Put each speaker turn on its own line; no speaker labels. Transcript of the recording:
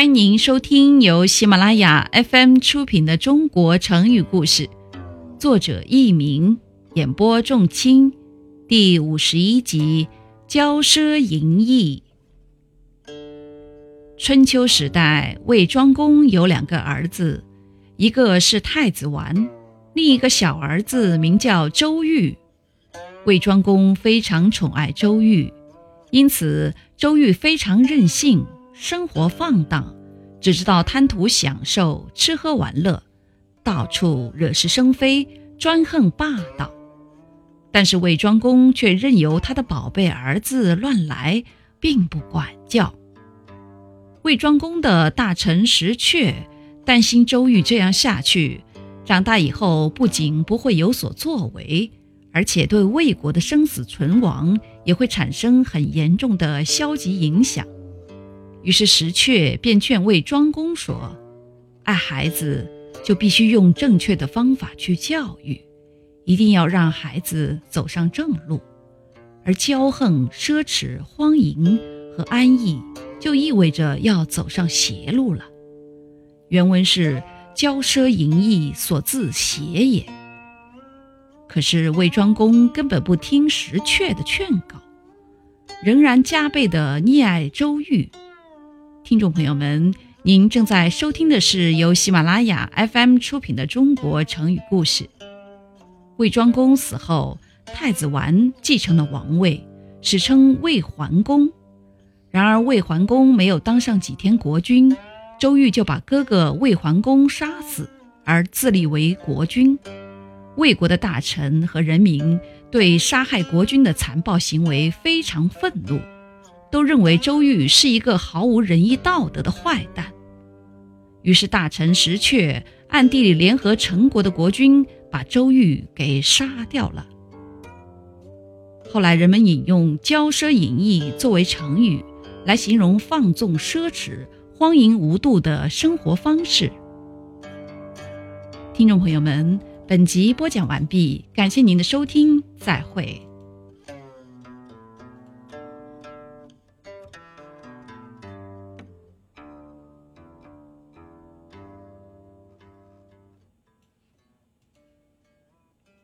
欢迎您收听由喜马拉雅 FM 出品的《中国成语故事》，作者佚名，演播仲卿，第五十一集《骄奢淫逸》。春秋时代，魏庄公有两个儿子，一个是太子完，另一个小儿子名叫周瑜。魏庄公非常宠爱周瑜。因此，周瑜非常任性，生活放荡，只知道贪图享受、吃喝玩乐，到处惹是生非、专横霸道。但是魏庄公却任由他的宝贝儿子乱来，并不管教。魏庄公的大臣石阙担心周瑜这样下去，长大以后不仅不会有所作为。而且对魏国的生死存亡也会产生很严重的消极影响。于是石阙便劝魏庄公说：“爱孩子就必须用正确的方法去教育，一定要让孩子走上正路。而骄横、奢侈、荒淫和安逸，就意味着要走上邪路了。”原文是：“骄奢淫逸，所自邪也。”可是魏庄公根本不听石阙的劝告，仍然加倍的溺爱周瑜。听众朋友们，您正在收听的是由喜马拉雅 FM 出品的《中国成语故事》。魏庄公死后，太子完继承了王位，史称魏桓公。然而魏桓公没有当上几天国君，周瑜就把哥哥魏桓公杀死，而自立为国君。魏国的大臣和人民对杀害国君的残暴行为非常愤怒，都认为周瑜是一个毫无仁义道德的坏蛋。于是大臣石阙暗地里联合陈国的国君，把周瑜给杀掉了。后来人们引用“骄奢淫逸”作为成语，来形容放纵奢侈、荒淫无度的生活方式。听众朋友们。本集播讲完毕，感谢您的收听，再会。